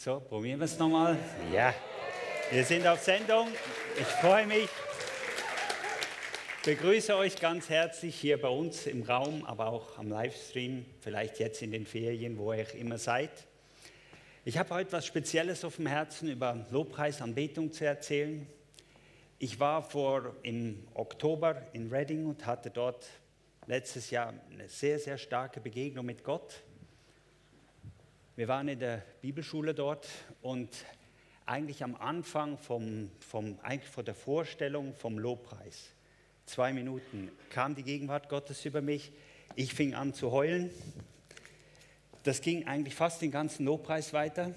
So, probieren wir es nochmal. Ja, wir sind auf Sendung. Ich freue mich. Ich begrüße euch ganz herzlich hier bei uns im Raum, aber auch am Livestream, vielleicht jetzt in den Ferien, wo ihr immer seid. Ich habe heute was Spezielles auf dem Herzen, über Lobpreis, Anbetung zu erzählen. Ich war vor im Oktober in Reading und hatte dort letztes Jahr eine sehr, sehr starke Begegnung mit Gott. Wir waren in der Bibelschule dort und eigentlich am Anfang vom, vom, eigentlich vor der Vorstellung vom Lobpreis, zwei Minuten, kam die Gegenwart Gottes über mich. Ich fing an zu heulen. Das ging eigentlich fast den ganzen Lobpreis weiter.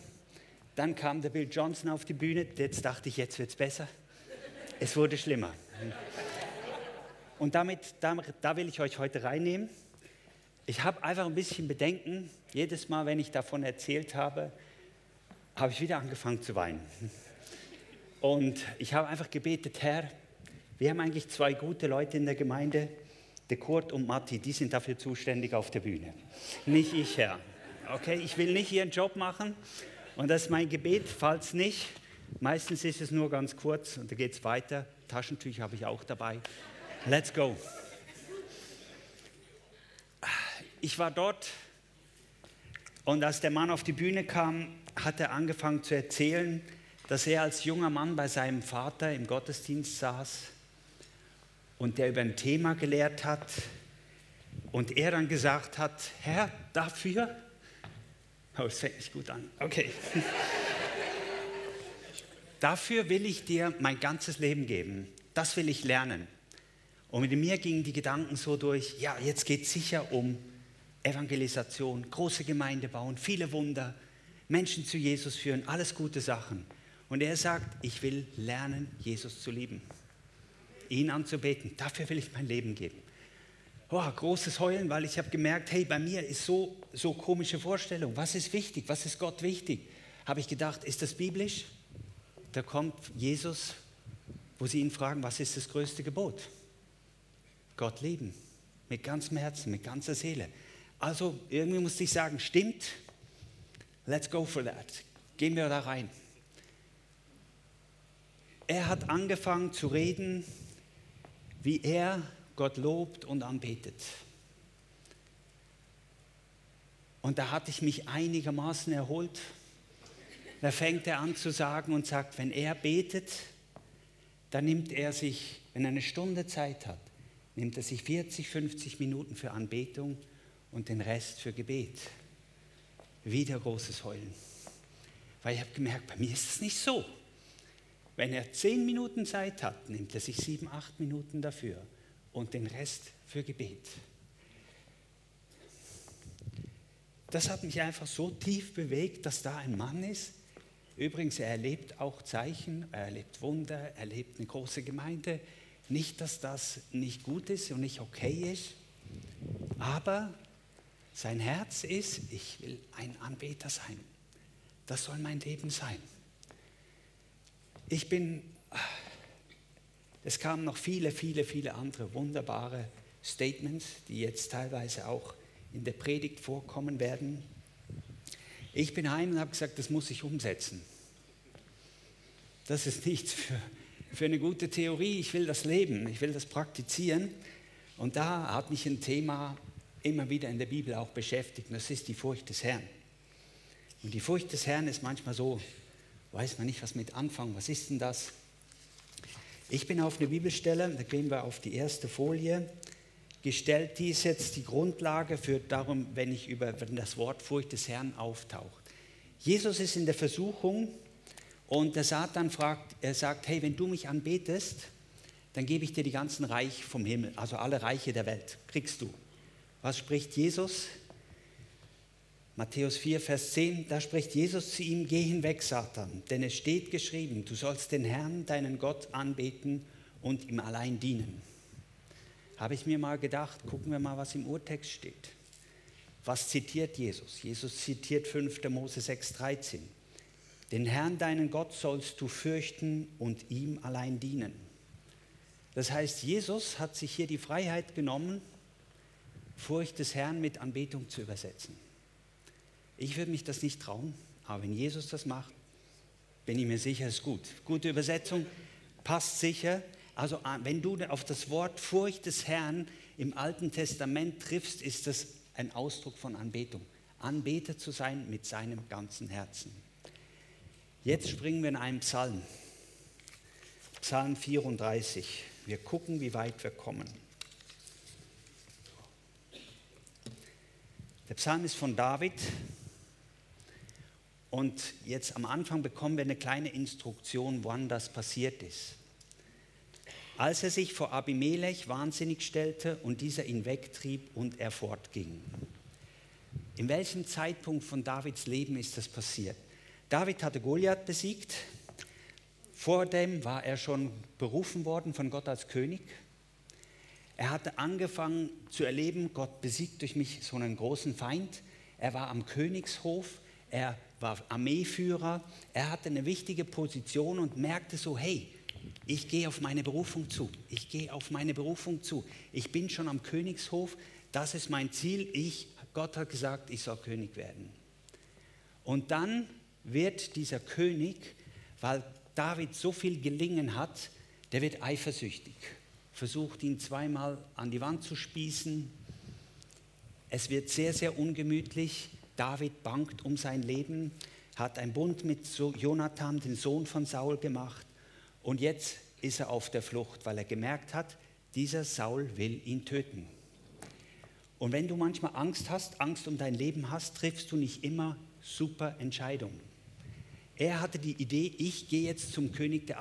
Dann kam der Bill Johnson auf die Bühne. Jetzt dachte ich, jetzt wird es besser. Es wurde schlimmer. Und damit, da, da will ich euch heute reinnehmen. Ich habe einfach ein bisschen Bedenken. Jedes Mal, wenn ich davon erzählt habe, habe ich wieder angefangen zu weinen. Und ich habe einfach gebetet, Herr, wir haben eigentlich zwei gute Leute in der Gemeinde, der Kurt und Matti, die sind dafür zuständig auf der Bühne. Nicht ich, Herr. Okay, ich will nicht ihren Job machen und das ist mein Gebet, falls nicht. Meistens ist es nur ganz kurz und dann geht es weiter. Taschentücher habe ich auch dabei. Let's go. Ich war dort und als der Mann auf die Bühne kam, hat er angefangen zu erzählen, dass er als junger Mann bei seinem Vater im Gottesdienst saß und der über ein Thema gelehrt hat und er dann gesagt hat, Herr, dafür, oh, es fängt nicht gut an, okay, dafür will ich dir mein ganzes Leben geben, das will ich lernen. Und mit mir gingen die Gedanken so durch, ja, jetzt geht es sicher um Evangelisation, große Gemeinde bauen, viele Wunder, Menschen zu Jesus führen, alles gute Sachen. Und er sagt, ich will lernen, Jesus zu lieben, ihn anzubeten. Dafür will ich mein Leben geben. Oh, großes Heulen, weil ich habe gemerkt, hey, bei mir ist so so komische Vorstellung. Was ist wichtig? Was ist Gott wichtig? Habe ich gedacht, ist das biblisch? Da kommt Jesus, wo sie ihn fragen, was ist das größte Gebot? Gott lieben, mit ganzem Herzen, mit ganzer Seele. Also irgendwie musste ich sagen, stimmt, let's go for that. Gehen wir da rein. Er hat angefangen zu reden, wie er Gott lobt und anbetet. Und da hatte ich mich einigermaßen erholt. Da fängt er an zu sagen und sagt, wenn er betet, dann nimmt er sich, wenn er eine Stunde Zeit hat, nimmt er sich 40, 50 Minuten für Anbetung und den Rest für Gebet. Wieder großes Heulen. Weil ich habe gemerkt, bei mir ist es nicht so. Wenn er zehn Minuten Zeit hat, nimmt er sich sieben, acht Minuten dafür und den Rest für Gebet. Das hat mich einfach so tief bewegt, dass da ein Mann ist. Übrigens, er erlebt auch Zeichen, er erlebt Wunder, er erlebt eine große Gemeinde. Nicht, dass das nicht gut ist und nicht okay ist, aber sein Herz ist, ich will ein Anbeter sein. Das soll mein Leben sein. Ich bin, es kamen noch viele, viele, viele andere wunderbare Statements, die jetzt teilweise auch in der Predigt vorkommen werden. Ich bin heim und habe gesagt, das muss ich umsetzen. Das ist nichts für, für eine gute Theorie. Ich will das leben, ich will das praktizieren. Und da hat mich ein Thema immer wieder in der Bibel auch beschäftigt, und das ist die Furcht des Herrn. Und die Furcht des Herrn ist manchmal so, weiß man nicht, was mit anfangen, was ist denn das? Ich bin auf eine Bibelstelle, da gehen wir auf die erste Folie, gestellt, die ist jetzt die Grundlage für darum, wenn ich über wenn das Wort Furcht des Herrn auftaucht. Jesus ist in der Versuchung und der Satan fragt, er sagt, hey, wenn du mich anbetest, dann gebe ich dir die ganzen Reich vom Himmel, also alle Reiche der Welt, kriegst du. Was spricht Jesus? Matthäus 4, Vers 10, da spricht Jesus zu ihm, geh hinweg, Satan, denn es steht geschrieben, du sollst den Herrn, deinen Gott, anbeten und ihm allein dienen. Habe ich mir mal gedacht, gucken wir mal, was im Urtext steht. Was zitiert Jesus? Jesus zitiert 5. Mose 6, 13. Den Herrn, deinen Gott, sollst du fürchten und ihm allein dienen. Das heißt, Jesus hat sich hier die Freiheit genommen, Furcht des Herrn mit Anbetung zu übersetzen. Ich würde mich das nicht trauen. aber wenn Jesus das macht, bin ich mir sicher, ist gut. Gute Übersetzung, passt sicher. Also ah, wenn du auf das Wort Furcht des Herrn im Alten Testament triffst, ist das ein Ausdruck von Anbetung. Anbeter zu sein mit seinem ganzen Herzen. Jetzt springen wir in einen Psalm. Psalm 34. Wir gucken, wie weit wir kommen. Der Psalm ist von David. Und jetzt am Anfang bekommen wir eine kleine Instruktion, wann das passiert ist. Als er sich vor Abimelech wahnsinnig stellte und dieser ihn wegtrieb und er fortging. In welchem Zeitpunkt von Davids Leben ist das passiert? David hatte Goliath besiegt. Vor dem war er schon berufen worden von Gott als König. Er hatte angefangen zu erleben, Gott besiegt durch mich so einen großen Feind. Er war am Königshof, er war Armeeführer, er hatte eine wichtige Position und merkte so, hey, ich gehe auf meine Berufung zu, ich gehe auf meine Berufung zu. Ich bin schon am Königshof, das ist mein Ziel. Ich, Gott hat gesagt, ich soll König werden. Und dann wird dieser König, weil David so viel gelingen hat, der wird eifersüchtig, versucht ihn zweimal an die Wand zu spießen. Es wird sehr, sehr ungemütlich. David bangt um sein Leben, hat einen Bund mit Jonathan, den Sohn von Saul, gemacht. Und jetzt ist er auf der Flucht, weil er gemerkt hat, dieser Saul will ihn töten. Und wenn du manchmal Angst hast, Angst um dein Leben hast, triffst du nicht immer super Entscheidungen. Er hatte die Idee, ich gehe jetzt zum König der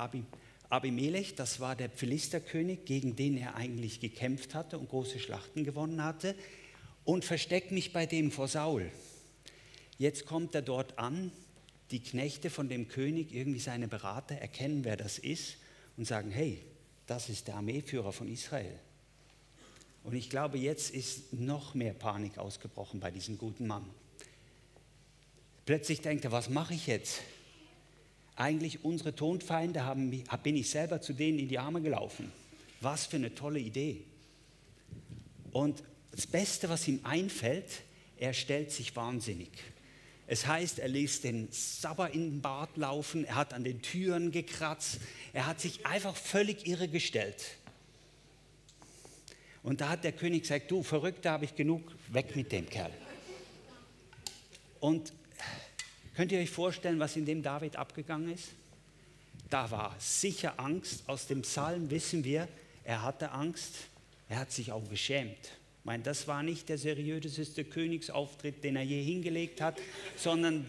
Abimelech, das war der Philisterkönig, gegen den er eigentlich gekämpft hatte und große Schlachten gewonnen hatte, und verstecke mich bei dem vor Saul. Jetzt kommt er dort an, die Knechte von dem König, irgendwie seine Berater, erkennen, wer das ist und sagen, hey, das ist der Armeeführer von Israel. Und ich glaube, jetzt ist noch mehr Panik ausgebrochen bei diesem guten Mann. Plötzlich denkt er, was mache ich jetzt? Eigentlich unsere Tonfeinde haben, bin ich selber zu denen in die Arme gelaufen. Was für eine tolle Idee. Und das Beste, was ihm einfällt, er stellt sich wahnsinnig. Es heißt, er ließ den Sabber in den Bart laufen, er hat an den Türen gekratzt, er hat sich einfach völlig irre gestellt. Und da hat der König gesagt, du Verrückter, habe ich genug, weg mit dem Kerl. Und Könnt ihr euch vorstellen, was in dem David abgegangen ist? Da war sicher Angst. Aus dem Psalm wissen wir, er hatte Angst. Er hat sich auch geschämt. Ich meine, das war nicht der seriöseste Königsauftritt, den er je hingelegt hat, sondern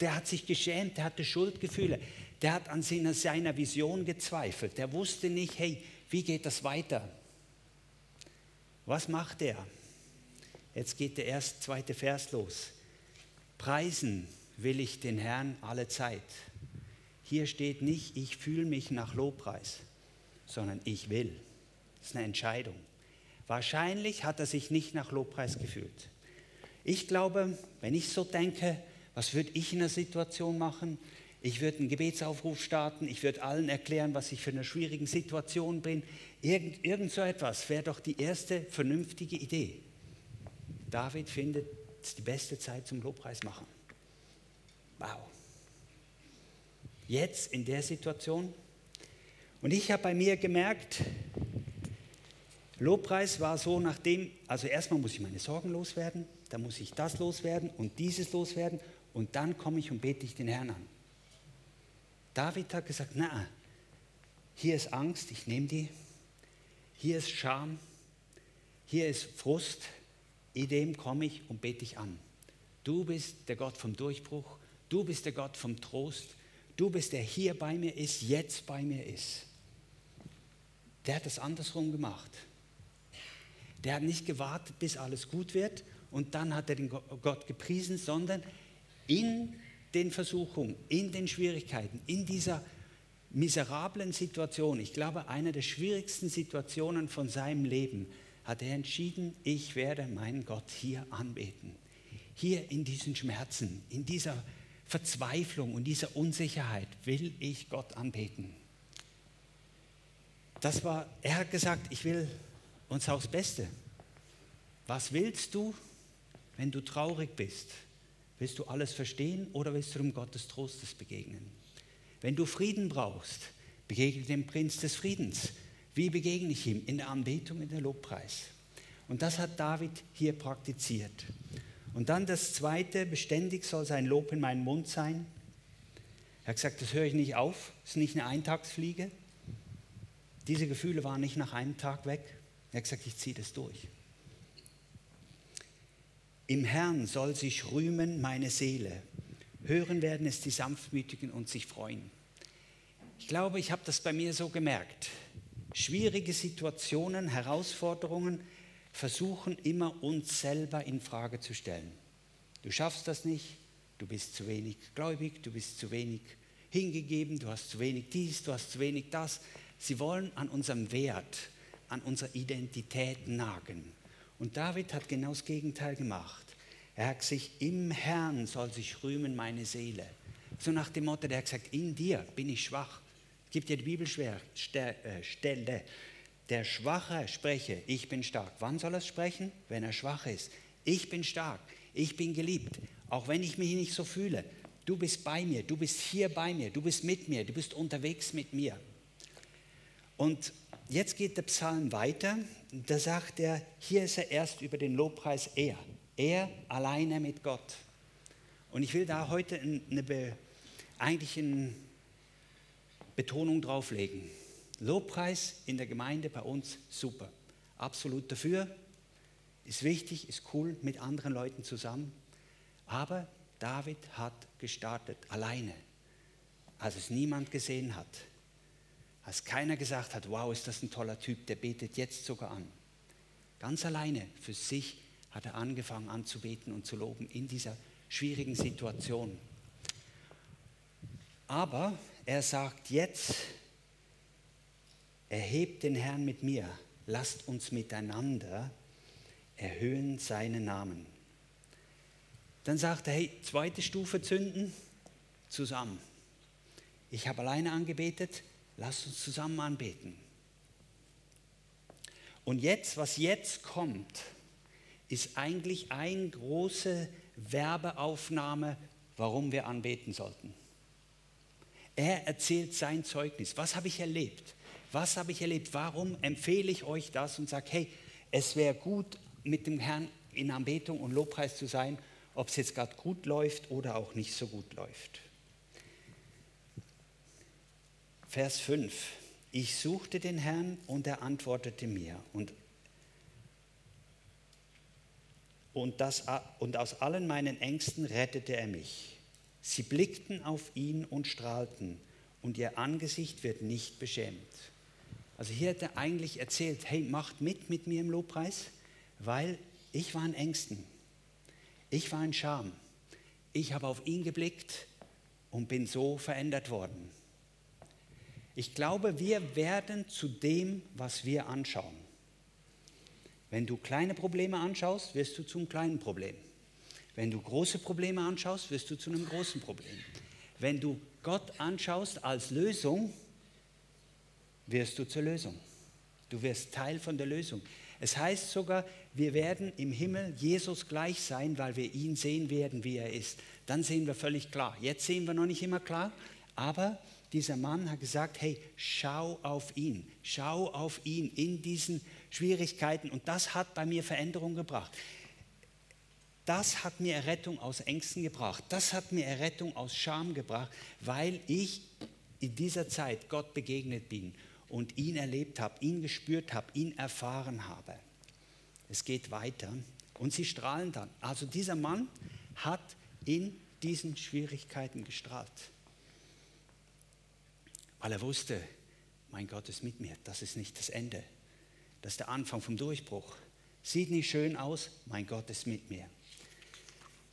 der hat sich geschämt, der hatte Schuldgefühle. Der hat an seiner, Vision gezweifelt. Der wusste nicht, hey, wie geht das weiter? Was macht er? Jetzt geht der erste, zweite Vers los. Preisen will ich den Herrn alle Zeit. Hier steht nicht, ich fühle mich nach Lobpreis, sondern ich will. Das ist eine Entscheidung. Wahrscheinlich hat er sich nicht nach Lobpreis gefühlt. Ich glaube, wenn ich so denke, was würde ich in der Situation machen? Ich würde einen Gebetsaufruf starten, ich würde allen erklären, was ich für eine schwierige Situation bin. Irgend, irgend so etwas wäre doch die erste vernünftige Idee. David findet es die beste Zeit zum Lobpreis machen. Wow. Jetzt in der Situation. Und ich habe bei mir gemerkt, Lobpreis war so nachdem, also erstmal muss ich meine Sorgen loswerden, dann muss ich das loswerden und dieses loswerden und dann komme ich und bete ich den Herrn an. David hat gesagt, na, hier ist Angst, ich nehme die. Hier ist Scham, hier ist Frust, in dem komme ich und bete ich an. Du bist der Gott vom Durchbruch, Du bist der Gott vom Trost. Du bist der hier bei mir ist, jetzt bei mir ist. Der hat das andersrum gemacht. Der hat nicht gewartet, bis alles gut wird und dann hat er den Gott gepriesen, sondern in den Versuchungen, in den Schwierigkeiten, in dieser miserablen Situation, ich glaube, einer der schwierigsten Situationen von seinem Leben, hat er entschieden, ich werde meinen Gott hier anbeten. Hier in diesen Schmerzen, in dieser Verzweiflung und dieser Unsicherheit will ich Gott anbeten. Das war, er hat gesagt, ich will uns aufs Beste. Was willst du, wenn du traurig bist? Willst du alles verstehen oder willst du um Gottes Trostes begegnen? Wenn du Frieden brauchst, begegne dem Prinz des Friedens. Wie begegne ich ihm? In der Anbetung, in der Lobpreis. Und das hat David hier praktiziert. Und dann das Zweite, beständig soll sein Lob in meinem Mund sein. Er hat gesagt, das höre ich nicht auf, das ist nicht eine Eintagsfliege. Diese Gefühle waren nicht nach einem Tag weg. Er hat gesagt, ich ziehe das durch. Im Herrn soll sich rühmen meine Seele. Hören werden es die Sanftmütigen und sich freuen. Ich glaube, ich habe das bei mir so gemerkt. Schwierige Situationen, Herausforderungen versuchen immer uns selber in Frage zu stellen. Du schaffst das nicht, du bist zu wenig gläubig, du bist zu wenig hingegeben, du hast zu wenig dies, du hast zu wenig das. Sie wollen an unserem Wert, an unserer Identität nagen. Und David hat genau das Gegenteil gemacht. Er hat sich, im Herrn soll sich rühmen meine Seele. So nach dem Motto, der hat gesagt, in dir bin ich schwach. Gibt ja die Bibelstelle, der Schwache spreche, ich bin stark. Wann soll er sprechen? Wenn er schwach ist. Ich bin stark, ich bin geliebt, auch wenn ich mich nicht so fühle. Du bist bei mir, du bist hier bei mir, du bist mit mir, du bist unterwegs mit mir. Und jetzt geht der Psalm weiter. Da sagt er, hier ist er erst über den Lobpreis er. Er alleine mit Gott. Und ich will da heute eine eigentlich eine Betonung drauflegen. Lobpreis in der Gemeinde bei uns super. Absolut dafür. Ist wichtig, ist cool mit anderen Leuten zusammen. Aber David hat gestartet alleine, als es niemand gesehen hat als keiner gesagt hat, wow, ist das ein toller Typ, der betet jetzt sogar an. Ganz alleine für sich hat er angefangen anzubeten und zu loben in dieser schwierigen Situation. Aber er sagt jetzt, erhebt den Herrn mit mir, lasst uns miteinander erhöhen seinen Namen. Dann sagt er, hey, zweite Stufe zünden, zusammen. Ich habe alleine angebetet, Lass uns zusammen anbeten. Und jetzt, was jetzt kommt, ist eigentlich eine große Werbeaufnahme, warum wir anbeten sollten. Er erzählt sein Zeugnis. Was habe ich erlebt? Was habe ich erlebt? Warum empfehle ich euch das und sage, hey, es wäre gut, mit dem Herrn in Anbetung und Lobpreis zu sein, ob es jetzt gerade gut läuft oder auch nicht so gut läuft. Vers 5. Ich suchte den Herrn und er antwortete mir. Und, und, das, und aus allen meinen Ängsten rettete er mich. Sie blickten auf ihn und strahlten und ihr Angesicht wird nicht beschämt. Also hier hat er eigentlich erzählt, hey, macht mit mit mir im Lobpreis, weil ich war in Ängsten. Ich war in Scham. Ich habe auf ihn geblickt und bin so verändert worden. Ich glaube, wir werden zu dem, was wir anschauen. Wenn du kleine Probleme anschaust, wirst du zum kleinen Problem. Wenn du große Probleme anschaust, wirst du zu einem großen Problem. Wenn du Gott anschaust als Lösung, wirst du zur Lösung. Du wirst Teil von der Lösung. Es heißt sogar, wir werden im Himmel Jesus gleich sein, weil wir ihn sehen werden, wie er ist. Dann sehen wir völlig klar. Jetzt sehen wir noch nicht immer klar, aber dieser Mann hat gesagt, hey, schau auf ihn, schau auf ihn in diesen Schwierigkeiten. Und das hat bei mir Veränderung gebracht. Das hat mir Errettung aus Ängsten gebracht. Das hat mir Errettung aus Scham gebracht, weil ich in dieser Zeit Gott begegnet bin und ihn erlebt habe, ihn gespürt habe, ihn erfahren habe. Es geht weiter und sie strahlen dann. Also dieser Mann hat in diesen Schwierigkeiten gestrahlt weil er wusste, mein Gott ist mit mir, das ist nicht das Ende, das ist der Anfang vom Durchbruch. Sieht nicht schön aus, mein Gott ist mit mir.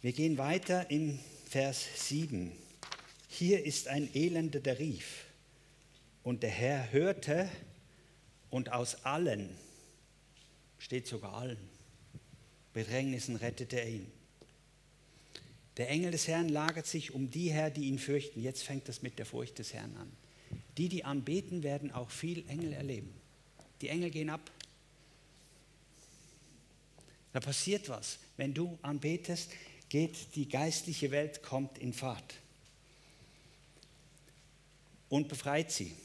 Wir gehen weiter in Vers 7. Hier ist ein Elender, der rief. Und der Herr hörte und aus allen, steht sogar allen, Bedrängnissen rettete er ihn. Der Engel des Herrn lagert sich um die her, die ihn fürchten. Jetzt fängt das mit der Furcht des Herrn an. Die, die anbeten, werden auch viel Engel erleben. Die Engel gehen ab. Da passiert was. Wenn du anbetest, geht die geistliche Welt, kommt in Fahrt und befreit sie.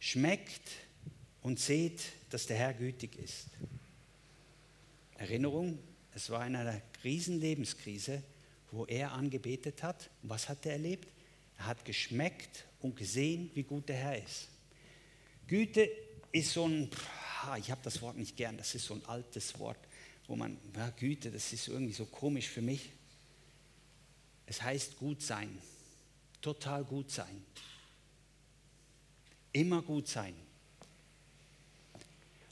Schmeckt und seht, dass der Herr gütig ist. Erinnerung, es war in einer Riesenlebenskrise, wo er angebetet hat. Was hat er erlebt? Er hat geschmeckt und gesehen, wie gut der Herr ist. Güte ist so ein, ich habe das Wort nicht gern, das ist so ein altes Wort, wo man, ja, Güte, das ist irgendwie so komisch für mich. Es heißt gut sein, total gut sein, immer gut sein.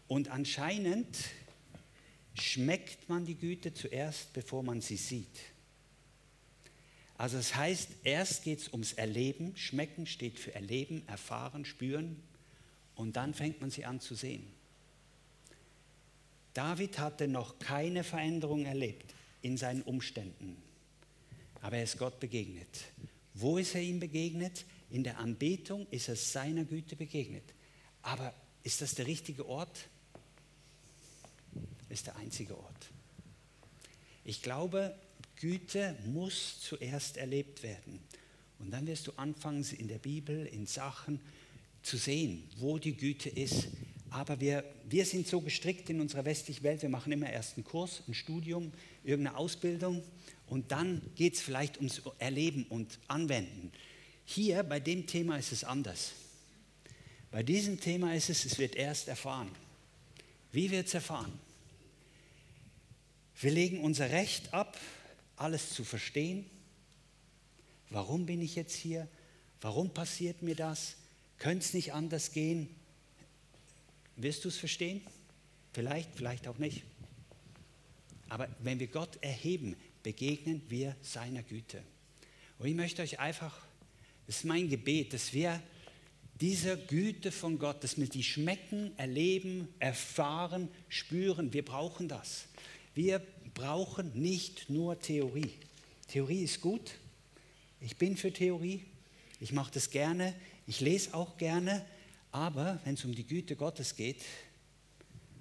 Und anscheinend schmeckt man die Güte zuerst, bevor man sie sieht. Also das heißt, erst geht es ums Erleben. Schmecken steht für Erleben, Erfahren, Spüren. Und dann fängt man sie an zu sehen. David hatte noch keine Veränderung erlebt in seinen Umständen. Aber er ist Gott begegnet. Wo ist er ihm begegnet? In der Anbetung ist er seiner Güte begegnet. Aber ist das der richtige Ort? Ist der einzige Ort. Ich glaube, Güte muss zuerst erlebt werden. Und dann wirst du anfangen, in der Bibel, in Sachen zu sehen, wo die Güte ist. Aber wir, wir sind so gestrickt in unserer westlichen Welt, wir machen immer erst einen Kurs, ein Studium, irgendeine Ausbildung und dann geht es vielleicht ums Erleben und Anwenden. Hier bei dem Thema ist es anders. Bei diesem Thema ist es, es wird erst erfahren. Wie wird es erfahren? Wir legen unser Recht ab, alles zu verstehen. Warum bin ich jetzt hier? Warum passiert mir das? Könnte es nicht anders gehen? Wirst du es verstehen? Vielleicht, vielleicht auch nicht. Aber wenn wir Gott erheben, begegnen wir seiner Güte. Und ich möchte euch einfach, das ist mein Gebet, dass wir dieser Güte von Gott, dass wir die schmecken, erleben, erfahren, spüren. Wir brauchen das. Wir brauchen nicht nur Theorie. Theorie ist gut. Ich bin für Theorie. Ich mache das gerne. Ich lese auch gerne. Aber wenn es um die Güte Gottes geht,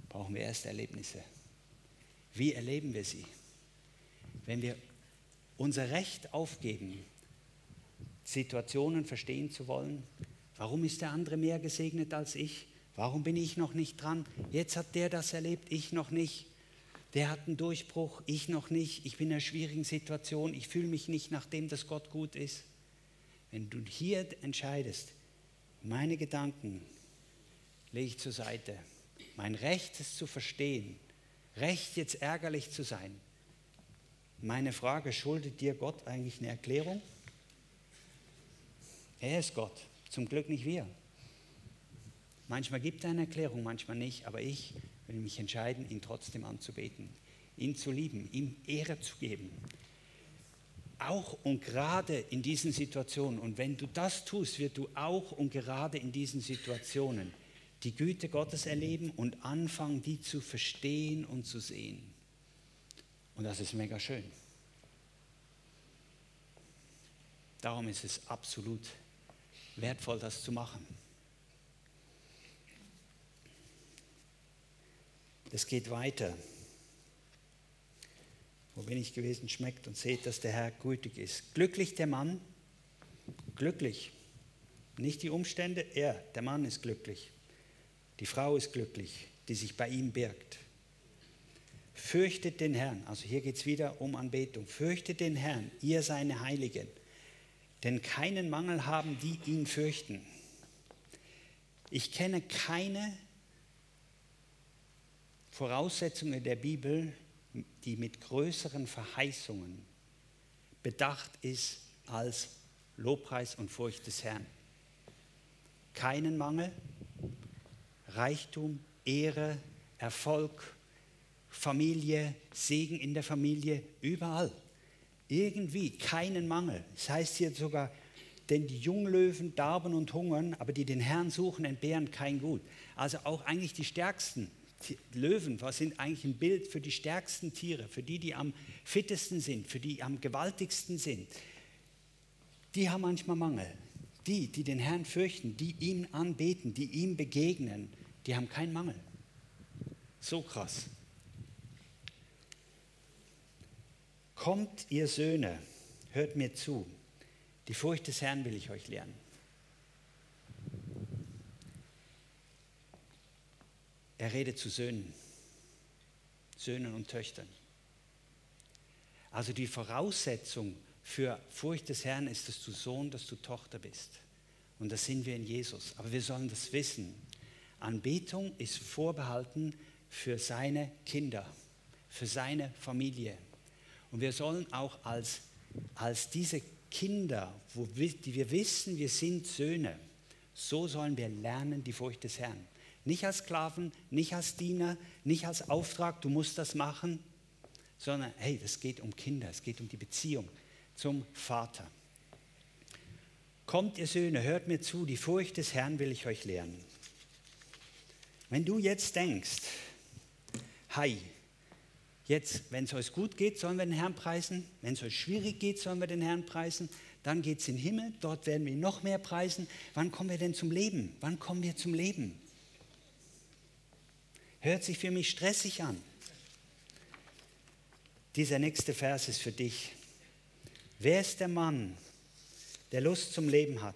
brauchen wir erst Erlebnisse. Wie erleben wir sie? Wenn wir unser Recht aufgeben, Situationen verstehen zu wollen, warum ist der andere mehr gesegnet als ich? Warum bin ich noch nicht dran? Jetzt hat der das erlebt, ich noch nicht der hat einen Durchbruch, ich noch nicht, ich bin in einer schwierigen Situation, ich fühle mich nicht nach dem, dass Gott gut ist. Wenn du hier entscheidest, meine Gedanken lege ich zur Seite, mein Recht ist zu verstehen, Recht jetzt ärgerlich zu sein. Meine Frage, schuldet dir Gott eigentlich eine Erklärung? Er ist Gott, zum Glück nicht wir. Manchmal gibt er eine Erklärung, manchmal nicht, aber ich will mich entscheiden, ihn trotzdem anzubeten, ihn zu lieben, ihm Ehre zu geben. Auch und gerade in diesen Situationen, und wenn du das tust, wirst du auch und gerade in diesen Situationen die Güte Gottes erleben und anfangen, die zu verstehen und zu sehen. Und das ist mega schön. Darum ist es absolut wertvoll, das zu machen. Es geht weiter. Wo bin ich gewesen? Schmeckt und seht, dass der Herr gütig ist. Glücklich der Mann, glücklich. Nicht die Umstände, er, der Mann ist glücklich. Die Frau ist glücklich, die sich bei ihm birgt. Fürchtet den Herrn, also hier geht es wieder um Anbetung. Fürchtet den Herrn, ihr seine Heiligen, denn keinen Mangel haben, die ihn fürchten. Ich kenne keine Voraussetzungen der Bibel, die mit größeren Verheißungen bedacht ist als Lobpreis und Furcht des Herrn. Keinen Mangel, Reichtum, Ehre, Erfolg, Familie, Segen in der Familie, überall. Irgendwie keinen Mangel. Das heißt hier sogar, denn die Junglöwen darben und hungern, aber die den Herrn suchen, entbehren kein Gut. Also auch eigentlich die Stärksten Löwen was sind eigentlich ein Bild für die stärksten Tiere, für die, die am fittesten sind, für die am gewaltigsten sind. Die haben manchmal Mangel. Die, die den Herrn fürchten, die ihm anbeten, die ihm begegnen, die haben keinen Mangel. Kommt, ihr Söhne, hört mir zu. Die Furcht des Herrn will ich euch lernen. Er redet zu Söhnen, Söhnen und Töchtern. Also die Voraussetzung für Furcht des Herrn ist, dass du Sohn, dass du Tochter bist. Und das sind wir in Jesus. Aber wir sollen das wissen. Anbetung ist vorbehalten für seine Kinder, für seine Familie. Und wir sollen auch als, als diese Kinder, wo wir, die wir wissen, wir sind Söhne, so sollen wir lernen die Furcht des Herrn. Nicht als Sklaven, nicht als Diener, nicht als Auftrag, du musst das machen, sondern hey, es geht um Kinder, es geht um die Beziehung zum Vater. Kommt ihr Söhne, hört mir zu, die Furcht des Herrn will ich euch lernen. Wenn du jetzt denkst, hi, jetzt, wenn es euch gut geht, sollen wir den Herrn preisen, wenn es euch schwierig geht, sollen wir den Herrn preisen, dann geht es in den Himmel, dort werden wir ihn noch mehr preisen. Wann kommen wir denn zum Leben? Wann kommen wir zum Leben? Hört sich für mich stressig an. Dieser nächste Vers ist für dich. Wer ist der Mann, der Lust zum Leben hat,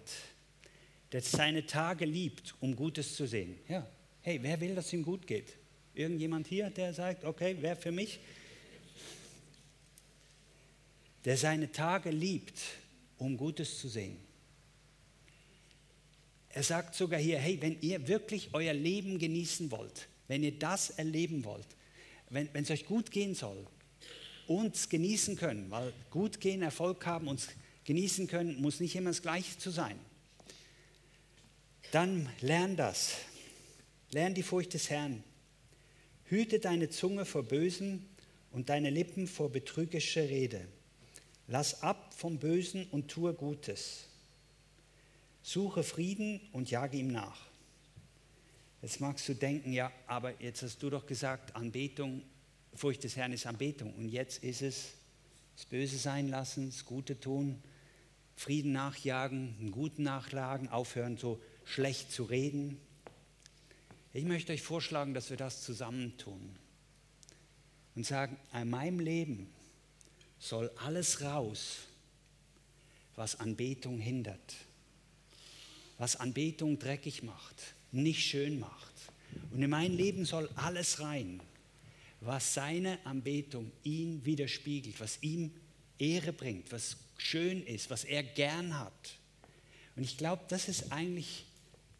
der seine Tage liebt, um Gutes zu sehen? Ja, hey, wer will, dass ihm gut geht? Irgendjemand hier, der sagt, okay, wer für mich? Der seine Tage liebt, um Gutes zu sehen. Er sagt sogar hier, hey, wenn ihr wirklich euer Leben genießen wollt, wenn ihr das erleben wollt, wenn es euch gut gehen soll, uns genießen können, weil gut gehen, Erfolg haben, uns genießen können, muss nicht immer das Gleiche zu sein. Dann lern das. Lern die Furcht des Herrn. Hüte deine Zunge vor Bösen und deine Lippen vor betrügerischer Rede. Lass ab vom Bösen und tue Gutes. Suche Frieden und jage ihm nach. Jetzt magst du denken, ja, aber jetzt hast du doch gesagt, Anbetung Furcht des Herrn ist Anbetung. Und jetzt ist es das Böse sein lassen, das Gute tun, Frieden nachjagen, einen Guten nachlagen, aufhören, so schlecht zu reden. Ich möchte euch vorschlagen, dass wir das zusammentun und sagen, in meinem Leben soll alles raus, was Anbetung hindert, was Anbetung dreckig macht, nicht schön macht. Und in mein Leben soll alles rein, was seine Anbetung ihn widerspiegelt, was ihm Ehre bringt, was schön ist, was er gern hat. Und ich glaube, das ist eigentlich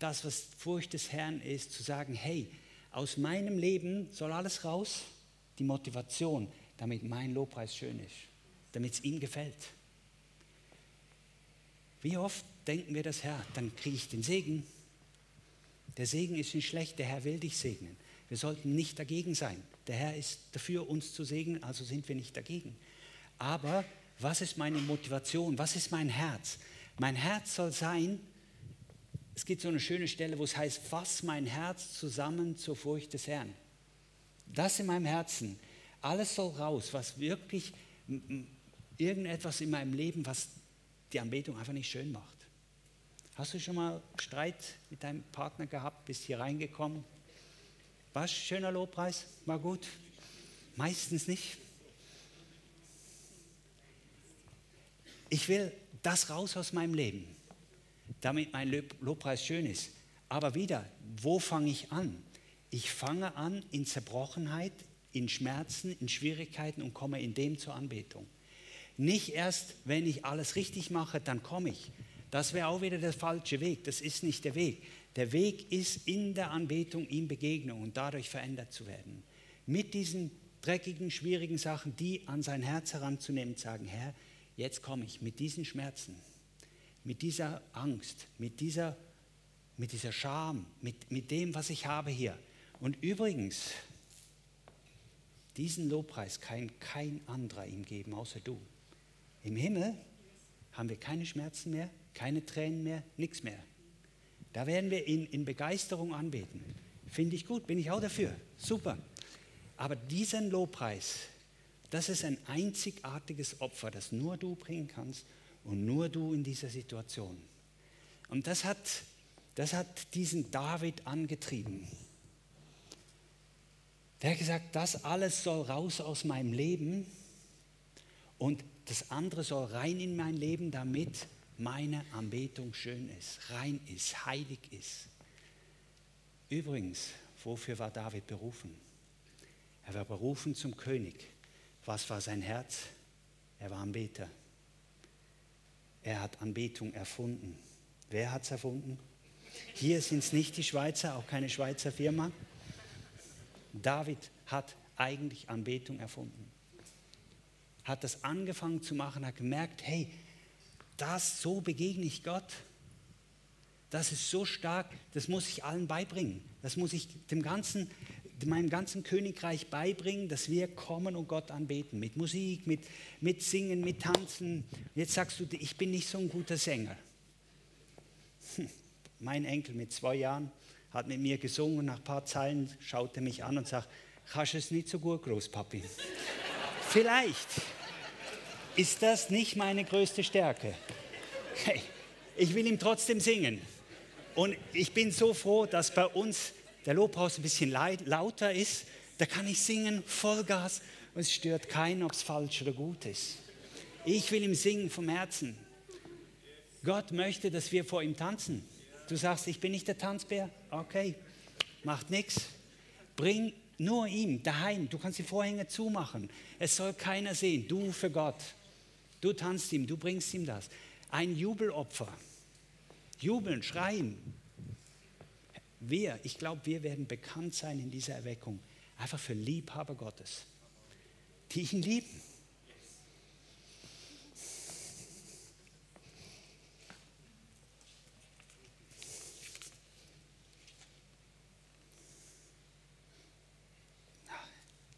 das, was Furcht des Herrn ist, zu sagen, hey, aus meinem Leben soll alles raus, die Motivation, damit mein Lobpreis schön ist, damit es ihm gefällt. Wie oft denken wir das, Herr, dann kriege ich den Segen. Der Segen ist nicht schlecht, der Herr will dich segnen. Wir sollten nicht dagegen sein. Der Herr ist dafür, uns zu segnen, also sind wir nicht dagegen. Aber was ist meine Motivation? Was ist mein Herz? Mein Herz soll sein, es gibt so eine schöne Stelle, wo es heißt, fass mein Herz zusammen zur Furcht des Herrn. Das in meinem Herzen. Alles soll raus, was wirklich irgendetwas in meinem Leben, was die Anbetung einfach nicht schön macht. Hast du schon mal Streit mit deinem Partner gehabt, bist hier reingekommen, war es schöner Lobpreis? War gut? Meistens nicht. Ich will das raus aus meinem Leben, damit mein Lobpreis schön ist. Aber wieder, wo fange ich an? Ich fange an in Zerbrochenheit, in Schmerzen, in Schwierigkeiten und komme in dem zur Anbetung. Nicht erst, wenn ich alles richtig mache, dann komme ich. Das wäre auch wieder der falsche Weg. Das ist nicht der Weg. Der Weg ist in der Anbetung ihm Begegnung und dadurch verändert zu werden. Mit diesen dreckigen, schwierigen Sachen, die an sein Herz heranzunehmen, sagen, Herr, jetzt komme ich mit diesen Schmerzen, mit dieser Angst, mit dieser, mit dieser Scham, mit, mit dem, was ich habe hier. Und übrigens, diesen Lobpreis kann kein anderer ihm geben, außer du. Im Himmel haben wir keine Schmerzen mehr, keine Tränen mehr, nichts mehr. Da werden wir ihn in Begeisterung anbeten. Finde ich gut, bin ich auch dafür. Super. Aber diesen Lobpreis, das ist ein einzigartiges Opfer, das nur du bringen kannst und nur du in dieser Situation. Und das hat, das hat diesen David angetrieben. Der hat gesagt, das alles soll raus aus meinem Leben Und das andere soll rein in mein Leben, damit meine Anbetung schön ist, rein ist, heilig ist. Übrigens, wofür war David berufen? Er war berufen zum König. Was war sein Herz? Er war Anbeter. Er hat Anbetung erfunden. Wer hat es erfunden? Hier sind es nicht die Schweizer, auch keine Schweizer Firma. David hat eigentlich Anbetung erfunden. Hat das angefangen zu machen, hat gemerkt, hey, das, so begegne ich Gott. Das ist so stark, das muss ich allen beibringen. Das muss ich dem ganzen, meinem ganzen Königreich beibringen, dass wir kommen und Gott anbeten. Mit Musik, mit, mit Singen, mit Tanzen. Jetzt sagst du, ich bin nicht so ein guter Sänger. Mein Enkel mit zwei Jahren hat mit mir gesungen. Nach ein paar Zeilen schaut er mich an und sagt, kannst du es nicht so gut, Großpapi? Vielleicht ist das nicht meine größte Stärke. Hey, ich will ihm trotzdem singen. Und ich bin so froh, dass bei uns der Lobhaus ein bisschen lauter ist. Da kann ich singen, Vollgas, und es stört keinen, ob es falsch oder gut ist. Ich will ihm singen vom Herzen. Gott möchte, dass wir vor ihm tanzen. Du sagst, ich bin nicht der Tanzbär? Okay, macht nichts. Bring nur ihm daheim. Du kannst die Vorhänge zumachen. Es soll keiner sehen. Du für Gott. Du tanzt ihm, du bringst ihm das. Ein Jubelopfer. Jubeln, schreien. Wir, ich glaube, wir werden bekannt sein in dieser Erweckung. Einfach für Liebhaber Gottes, die ihn lieben.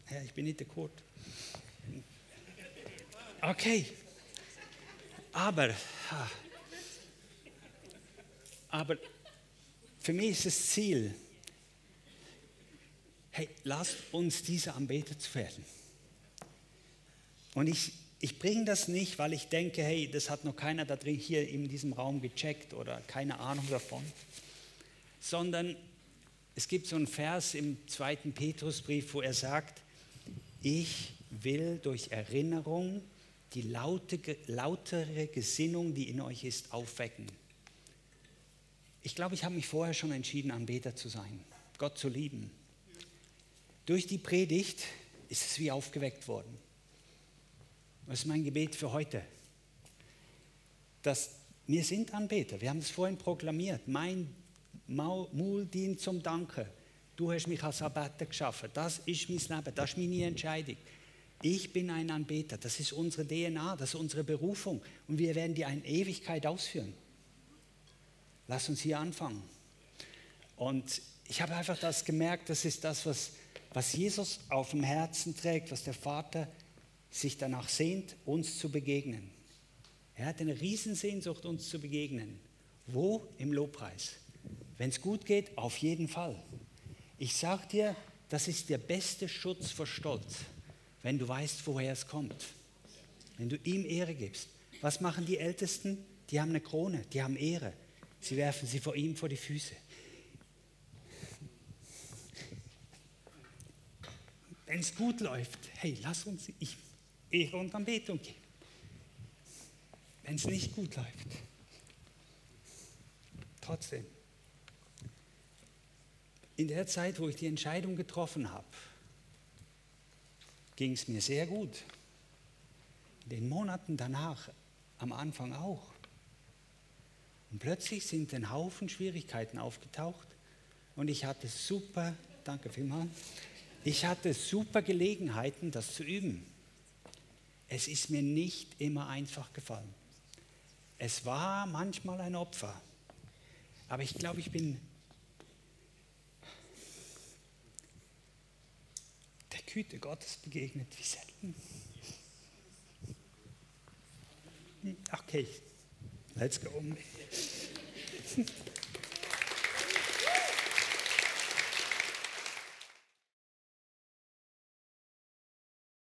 Ja, ich bin nicht der Kurt. Okay. Aber, aber für mich ist das Ziel, hey, lasst uns diese Anbeter zu werden. Und ich, ich bringe das nicht, weil ich denke, hey, das hat noch keiner da drin hier in diesem Raum gecheckt oder keine Ahnung davon, sondern es gibt so einen Vers im zweiten Petrusbrief, wo er sagt, ich will durch Erinnerung die laute, lautere Gesinnung, die in euch ist, aufwecken. Ich glaube, ich habe mich vorher schon entschieden, Anbeter zu sein, Gott zu lieben. Durch die Predigt ist es wie aufgeweckt worden. Das ist mein Gebet für heute. Dass wir sind Anbeter. Wir haben es vorhin proklamiert. Mein Maul dient zum Danke. Du hast mich als Arbeiter geschaffen. Das ist mein Leben. Das ist meine Entscheidung. Ich bin ein Anbeter. Das ist unsere DNA, das ist unsere Berufung. Und wir werden die in Ewigkeit ausführen. Lass uns hier anfangen. Und ich habe einfach das gemerkt, das ist das, was, was Jesus auf dem Herzen trägt, was der Vater sich danach sehnt, uns zu begegnen. Er hat eine Riesensehnsucht, uns zu begegnen. Wo? Im Lobpreis. Wenn es gut geht, auf jeden Fall. Ich sage dir, das ist der beste Schutz vor Stolz wenn du weißt, woher es kommt. Wenn du ihm Ehre gibst. Was machen die Ältesten? Die haben eine Krone, die haben Ehre. Sie werfen sie vor ihm vor die Füße. Wenn es gut läuft, hey, lass uns ich Ehre und Anbetung geben. Wenn es nicht gut läuft, trotzdem. In der Zeit, wo ich die Entscheidung getroffen habe, ging es mir sehr gut. In den Monaten danach, am Anfang auch. Und plötzlich sind ein Haufen Schwierigkeiten aufgetaucht und ich hatte super, danke vielmals, ich hatte super Gelegenheiten, das zu üben. Es ist mir nicht immer einfach gefallen. Es war manchmal ein Opfer, aber ich glaube, ich bin Güte Gottes begegnet, wie selten. Okay, let's go.